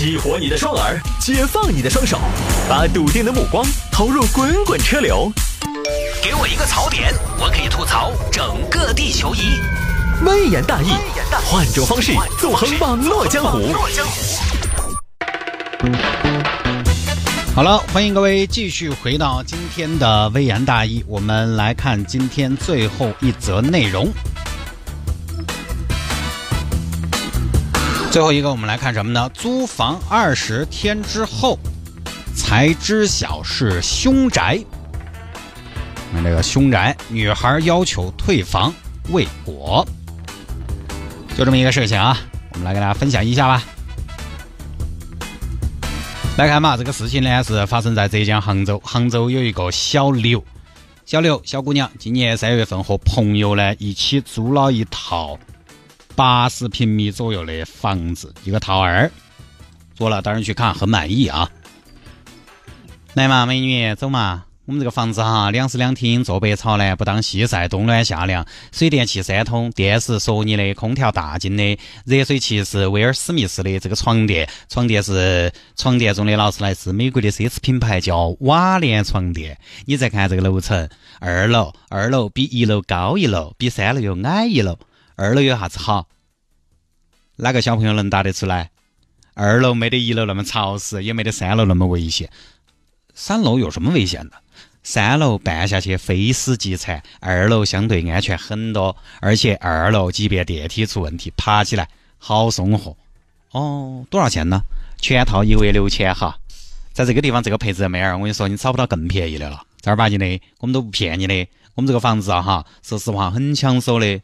激活你的双耳，解放你的双手，把笃定的目光投入滚滚车流。给我一个槽点，我可以吐槽整个地球仪。微言大义，换种方式纵横网络江湖。好了，欢迎各位继续回到今天的微言大义，我们来看今天最后一则内容。最后一个，我们来看什么呢？租房二十天之后才知晓是凶宅。那这个凶宅，女孩要求退房未果，就这么一个事情啊，我们来给大家分享一下吧。来看嘛，这个事情呢是发生在浙江杭州。杭州有一个小刘，小刘小姑娘，今年三月份和朋友呢一起租了一套。八十平米左右的房子，一个套二，做了，当然去看，很满意啊。来嘛，美女，走嘛。我们这个房子哈，两室两厅，坐北朝南，不当西晒，冬暖夏凉，水电气三通，电视索尼的，空调大金的，热水器是威尔史密斯的，这个床垫，床垫是床垫中的劳斯莱斯，美国的奢侈品牌叫瓦联床垫。你再看这个楼层，二楼，二楼比一楼高一楼，比三楼又矮一楼。二楼有啥子好？哪个小朋友能答得出来？二楼没得一楼那么潮湿，也没得三楼那么危险。三楼有什么危险的？三楼办下去非死即残，二楼相对安全很多。而且二楼即便电梯出问题，爬起来好松活。哦，多少钱呢？全套一个月六千哈。在这个地方这个配置，妹儿，我跟你说，你找不到更便宜的了。正儿八经的，我们都不骗你的。我们这个房子啊，哈，说实话很抢手的。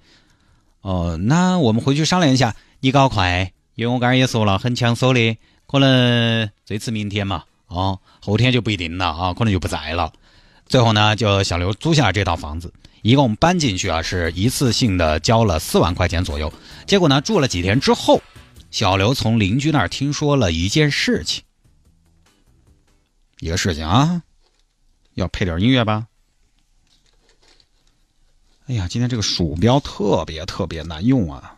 哦，那我们回去商量一下，你搞快，因为我刚刚也说了，很抢手的，可能最迟明天嘛，哦，后天就不一定了啊，可能就不在了。最后呢，就小刘租下了这套房子，一共搬进去啊，是一次性的交了四万块钱左右。结果呢，住了几天之后，小刘从邻居那儿听说了一件事情，一个事情啊，要配点音乐吧。哎呀，今天这个鼠标特别特别难用啊！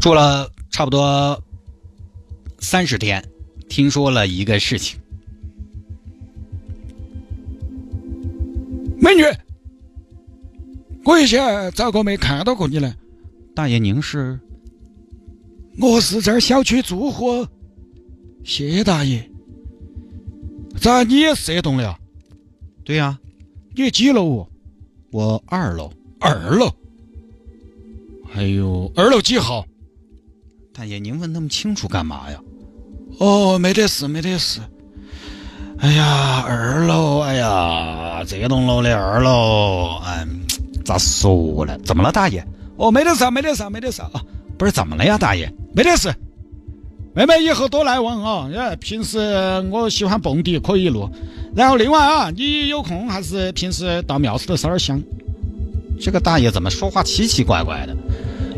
住了差不多三十天，听说了一个事情。美女，我以前咋个没看到过你呢？大爷，您是？我是这儿小区住户。谢大爷。咋你也是这栋的啊？对呀，你几楼？我二楼。二楼。哎呦，二楼几号？大爷，您问那么清楚干嘛呀？哦，没得事，没得事。哎呀，二楼，哎呀，这栋楼的二楼，嗯，咋说呢？怎么了，大爷？哦，没得事，没得事，没得事啊。不是怎么了呀，大爷？没得事。妹妹以后多来往啊！哎，平时我喜欢蹦迪，可以录。然后另外啊，你有空还是平时到庙寺头烧点香。这个大爷怎么说话奇奇怪怪的？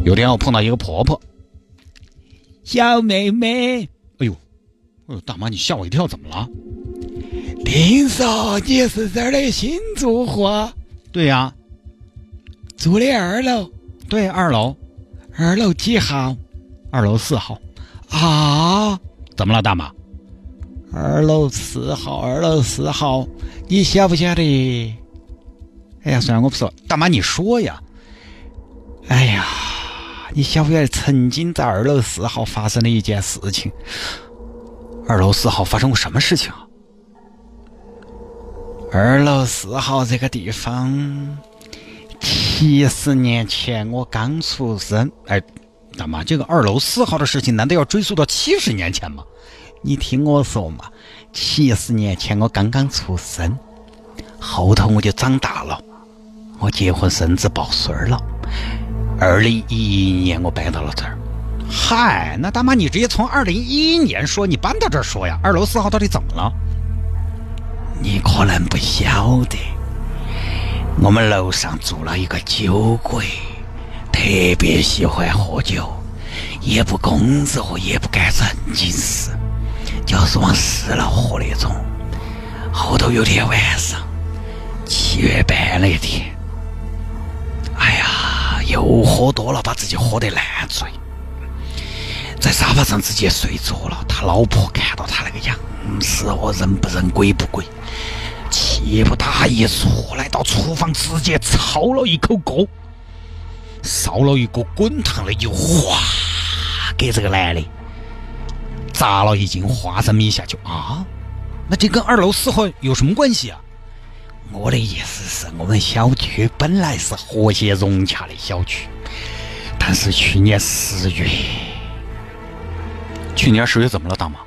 有天我碰到一个婆婆，小妹妹，哎呦，哎呦，大妈你吓我一跳，怎么了？听说你是这儿的新住户？对呀，住的二楼。对，二楼，二楼几号？二楼四号。啊？怎么了，大妈？二楼四号，二楼四号，你晓不晓得？哎呀，算了，我不说。大妈，你说呀。哎呀，你晓不晓得曾经在二楼四号发生的一件事情？二楼四号发生过什么事情啊？二楼四号这个地方，七十年前我刚出生。哎，大妈，这个二楼四号的事情，难道要追溯到七十年前吗？你听我说嘛，七十年前我刚刚出生，后头我就长大了，我结婚生子抱孙儿了。二零一一年我搬到了这儿。嗨，那大妈你直接从二零一一年说，你搬到这儿说呀？二楼四号到底怎么了？你可能不晓得，我们楼上住了一个酒鬼，特别喜欢喝酒，也不工作也不干正经事。就是往死了喝那种。后头有天晚上，七月半那天，又喝多了，把自己喝得烂醉，在沙发上直接睡着了。他老婆看到他那个样子，我人不人鬼不鬼，气不打一处，来到厨房直接抄了一口锅，烧了一锅滚烫的油，哗，给这个男的砸了一斤花生米下去啊！那这跟二楼四号有什么关系啊？我的意思是我们小区本来是和谐融洽的小区，但是去年十月，去年十月怎么了，大妈？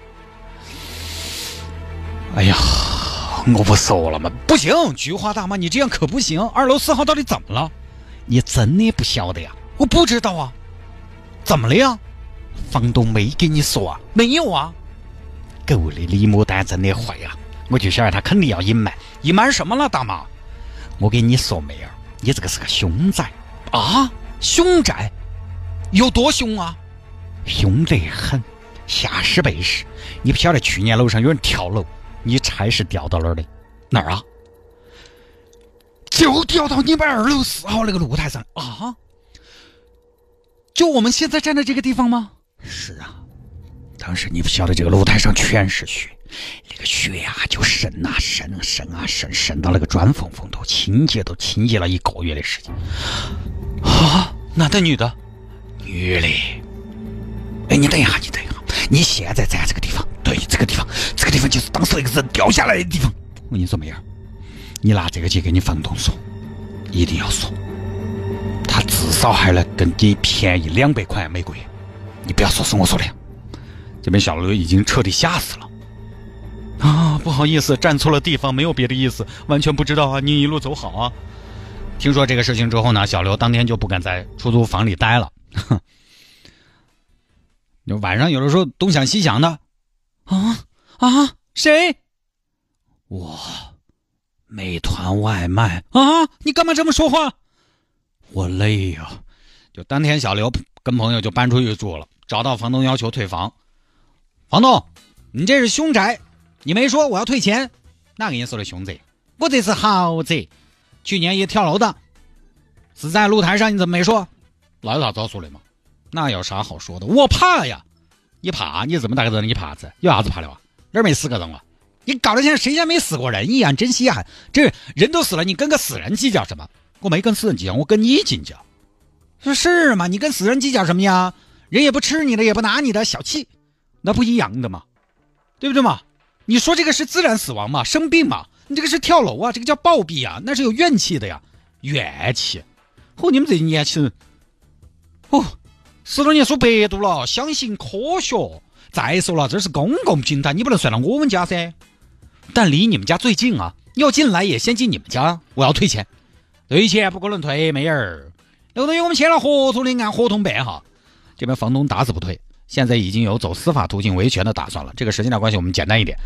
哎呀，我不说了吗？不行，菊花大妈，你这样可不行。二楼四号到底怎么了？你真的不晓得呀？我不知道啊，怎么了呀？房东没给你说啊？没有啊。狗的李牡丹真的坏呀！我就晓得他肯定要隐瞒，隐瞒什么了，大妈？我跟你说，妹儿，你这个是个凶宅啊！凶宅有多凶啊？凶得很，吓死背时。你不晓得去年楼上有人跳楼，你猜是掉到哪儿的？哪儿啊？就掉到你们二楼四号那个露台上啊！就我们现在站的这个地方吗？是啊。当时你不晓得这个露台上全是血，那个血啊就渗啊渗啊渗啊渗，渗到那个砖缝缝头，清洁都清洁了一个月的时间。啊，男的女的？女的。哎，你等一下，你等一下，你现在站这个地方，对，这个地方，这个地方就是当时那个人掉下来的地方。我跟你说，妹儿，你拿这个去给你房东说，一定要说，他至少还能跟你便宜两百块每个月。你不要说是我说的。这边小刘已经彻底吓死了，啊，不好意思，站错了地方，没有别的意思，完全不知道啊，您一路走好啊。听说这个事情之后呢，小刘当天就不敢在出租房里待了，哼，就晚上有的时候东想西想的，啊啊，谁？我，美团外卖啊，你干嘛这么说话？我累呀，就当天小刘跟朋友就搬出去住了，找到房东要求退房。房东，你这是凶宅，你没说我要退钱，哪给你说的凶贼？我这是豪贼，去年也跳楼的，死在露台上，你怎么没说？老有啥子好说的嘛？那有啥好说的？我怕呀！你怕？你这么大个人，你怕子？有啥子怕的哇？哪儿没死个人啊？你搞得像谁家没死过人一样，真稀罕！这人都死了，你跟个死人计较什么？我没跟死人计较，我跟你计较。是是嘛？你跟死人计较什么呀？人也不吃你的，也不拿你的，小气。那不一样的嘛，对不对嘛？你说这个是自然死亡嘛，生病嘛？你这个是跳楼啊，这个叫暴毙啊，那是有怨气的呀，怨气。哦，你们这些年轻人，哦，十多年说百度了，相信科学。再说了，这是公共平台，你不能算到我们家噻。但离你们家最近啊，要进来也先进你们家。我要退钱，退钱不可能退，妹儿。那个东西我们签了合同的，按合同办哈。这边房东打死不退。现在已经有走司法途径维权的打算了。这个时间的关系，我们简单一点。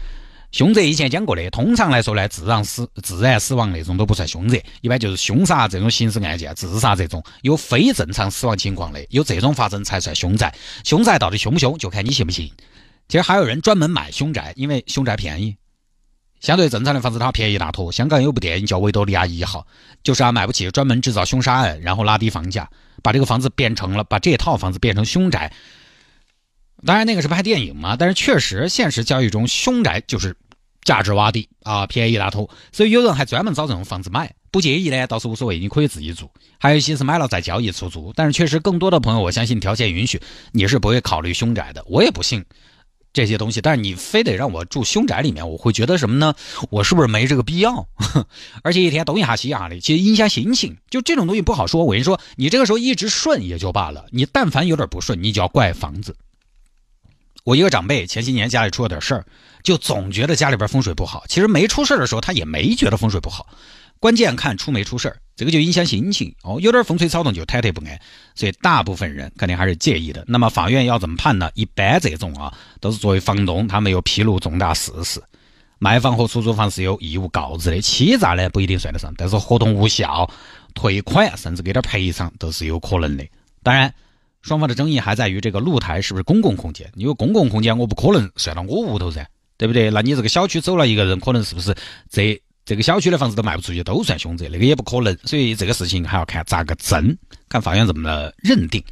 凶宅以前讲过的，通常来说呢，自然死、自然死亡那种都不算凶宅，一般就是凶杀这种刑事案件、自杀这种有非正常死亡情况的，有这种发生才算凶宅。凶宅到底凶不凶，就看你信不信。其实还有人专门买凶宅，因为凶宅便宜，相对正常的房子它便宜一大坨。香港有部电影叫《维多利亚一号》，就是啊，买不起，专门制造凶杀案，然后拉低房价，把这个房子变成了把这套房子变成凶宅。当然，那个是拍电影嘛，但是确实现实交易中，凶宅就是价值洼地啊，便宜大头，所以有人还专门找这种房子买。不介意呢，倒是无所谓，你可以自己住。还有一些是买了再交易出租，但是确实更多的朋友，我相信条件允许，你是不会考虑凶宅的。我也不信这些东西，但是你非得让我住凶宅里面，我会觉得什么呢？我是不是没这个必要？而且一天东一下西一下的，其实影响心情。就这种东西不好说。我跟你说，你这个时候一直顺也就罢了，你但凡有点不顺，你就要怪房子。我一个长辈前些年家里出了点事儿，就总觉得家里边风水不好。其实没出事儿的时候，他也没觉得风水不好。关键看出没出事儿，这个就影响心情哦。有点风吹草动就忐忑不安，所以大部分人肯定还是介意的。那么法院要怎么判呢？一般这种啊，都是作为房东，他没有披露重大事实，卖房和出租房是有义务告知的。欺诈呢不一定算得上，但是合同无效、退款甚至给点赔偿都是有可能的。当然。双方的争议还在于这个露台是不是公共空间？因为公共空间，我不可能算到我屋头噻，对不对？那你这个小区走了一个人，可能是不是这这个小区的房子都卖不出去，都算凶宅，那个也不可能。所以这个事情还要看咋个争，看法院怎么认定。